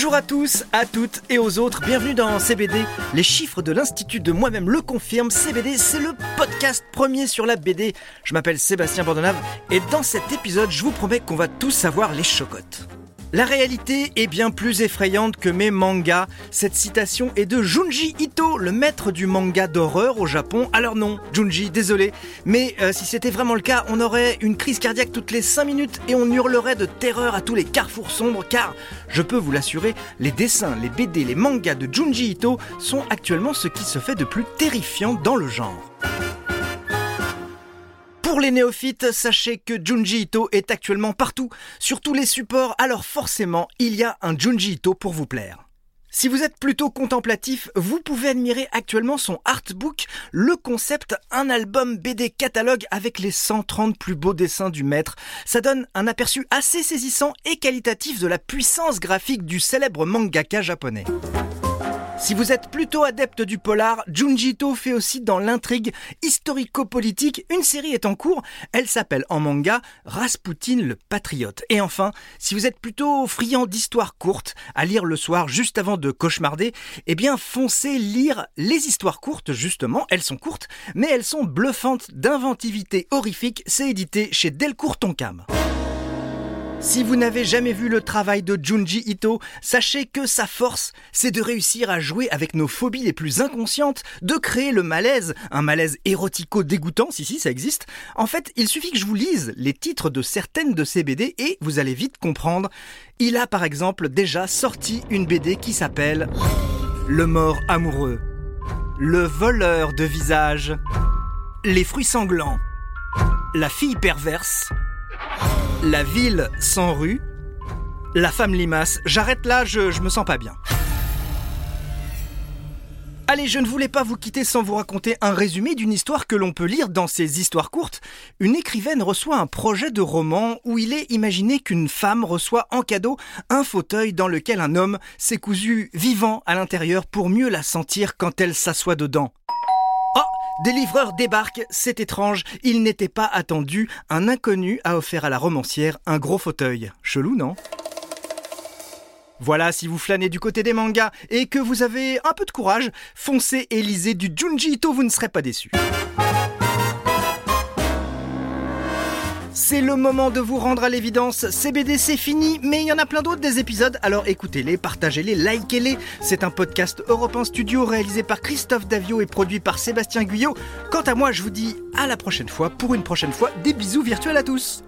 Bonjour à tous, à toutes et aux autres, bienvenue dans CBD. Les chiffres de l'Institut de moi-même le confirment, CBD c'est le podcast premier sur la BD. Je m'appelle Sébastien Bordenave et dans cet épisode je vous promets qu'on va tous savoir les chocottes. La réalité est bien plus effrayante que mes mangas. Cette citation est de Junji Ito, le maître du manga d'horreur au Japon. Alors non, Junji, désolé, mais euh, si c'était vraiment le cas, on aurait une crise cardiaque toutes les 5 minutes et on hurlerait de terreur à tous les carrefours sombres car, je peux vous l'assurer, les dessins, les BD, les mangas de Junji Ito sont actuellement ce qui se fait de plus terrifiant dans le genre. Pour les néophytes, sachez que Junji Ito est actuellement partout, sur tous les supports, alors forcément, il y a un Junji Ito pour vous plaire. Si vous êtes plutôt contemplatif, vous pouvez admirer actuellement son artbook, le concept, un album BD catalogue avec les 130 plus beaux dessins du maître. Ça donne un aperçu assez saisissant et qualitatif de la puissance graphique du célèbre mangaka japonais. Si vous êtes plutôt adepte du polar, Junji Ito fait aussi dans l'intrigue historico-politique. Une série est en cours, elle s'appelle en manga Rasputin le Patriote. Et enfin, si vous êtes plutôt friand d'histoires courtes, à lire le soir juste avant de cauchemarder, eh bien foncez lire les histoires courtes justement, elles sont courtes, mais elles sont bluffantes d'inventivité horrifique, c'est édité chez Delcourt Tonkam. Si vous n'avez jamais vu le travail de Junji Ito, sachez que sa force, c'est de réussir à jouer avec nos phobies les plus inconscientes, de créer le malaise, un malaise érotico-dégoûtant, si si ça existe. En fait, il suffit que je vous lise les titres de certaines de ces BD et vous allez vite comprendre. Il a par exemple déjà sorti une BD qui s'appelle Le mort amoureux, Le voleur de visage, Les fruits sanglants, La fille perverse, la ville sans rue, la femme limace. J'arrête là, je, je me sens pas bien. Allez, je ne voulais pas vous quitter sans vous raconter un résumé d'une histoire que l'on peut lire dans ces histoires courtes. Une écrivaine reçoit un projet de roman où il est imaginé qu'une femme reçoit en cadeau un fauteuil dans lequel un homme s'est cousu vivant à l'intérieur pour mieux la sentir quand elle s'assoit dedans. Des livreurs débarquent, c'est étrange, il n'était pas attendu, un inconnu a offert à la romancière un gros fauteuil. Chelou, non? Voilà, si vous flânez du côté des mangas et que vous avez un peu de courage, foncez et lisez du Junji Ito, vous ne serez pas déçus. C'est le moment de vous rendre à l'évidence. CBD c'est fini, mais il y en a plein d'autres des épisodes, alors écoutez-les, partagez-les, likez-les. C'est un podcast Europe Studio réalisé par Christophe Davio et produit par Sébastien Guyot. Quant à moi, je vous dis à la prochaine fois pour une prochaine fois. Des bisous virtuels à tous.